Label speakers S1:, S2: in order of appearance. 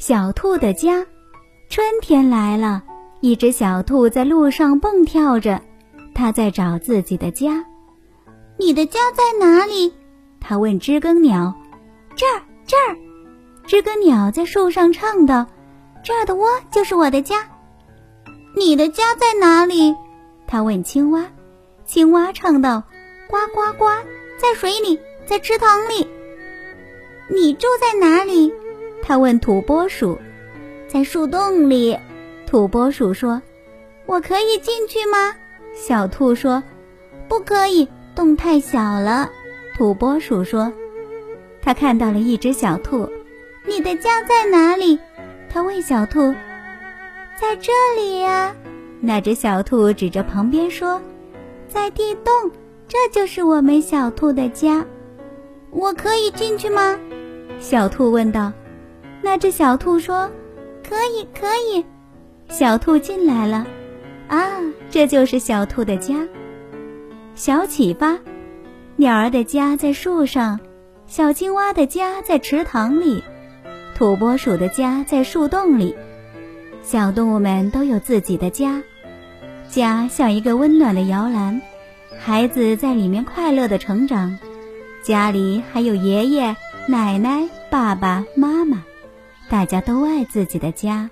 S1: 小兔的家，春天来了，一只小兔在路上蹦跳着，它在找自己的家。
S2: 你的家在哪里？
S1: 它问知更鸟。
S2: 这儿，这儿。
S1: 知更鸟在树上唱道：“
S2: 这儿的窝就是我的家。”你的家在哪里？
S1: 它问青蛙。青蛙唱道：“
S2: 呱呱呱，在水里，在池塘里。”你住在哪里？
S1: 他问土拨鼠。
S2: 在树洞里。
S1: 土拨鼠说：“
S2: 我可以进去吗？”
S1: 小兔说：“
S2: 不可以，洞太小了。”
S1: 土拨鼠说：“他看到了一只小兔。
S2: 你的家在哪里？”
S1: 他问小兔。
S2: “在这里呀。”
S1: 那只小兔指着旁边说：“
S2: 在地洞，这就是我们小兔的家。我可以进去吗？”
S1: 小兔问道：“
S2: 那只小兔说，可以，可以。”
S1: 小兔进来了。啊，这就是小兔的家。小启发：鸟儿的家在树上，小青蛙的家在池塘里，土拨鼠的家在树洞里。小动物们都有自己的家，家像一个温暖的摇篮，孩子在里面快乐的成长。家里还有爷爷。奶奶、爸爸妈妈，大家都爱自己的家。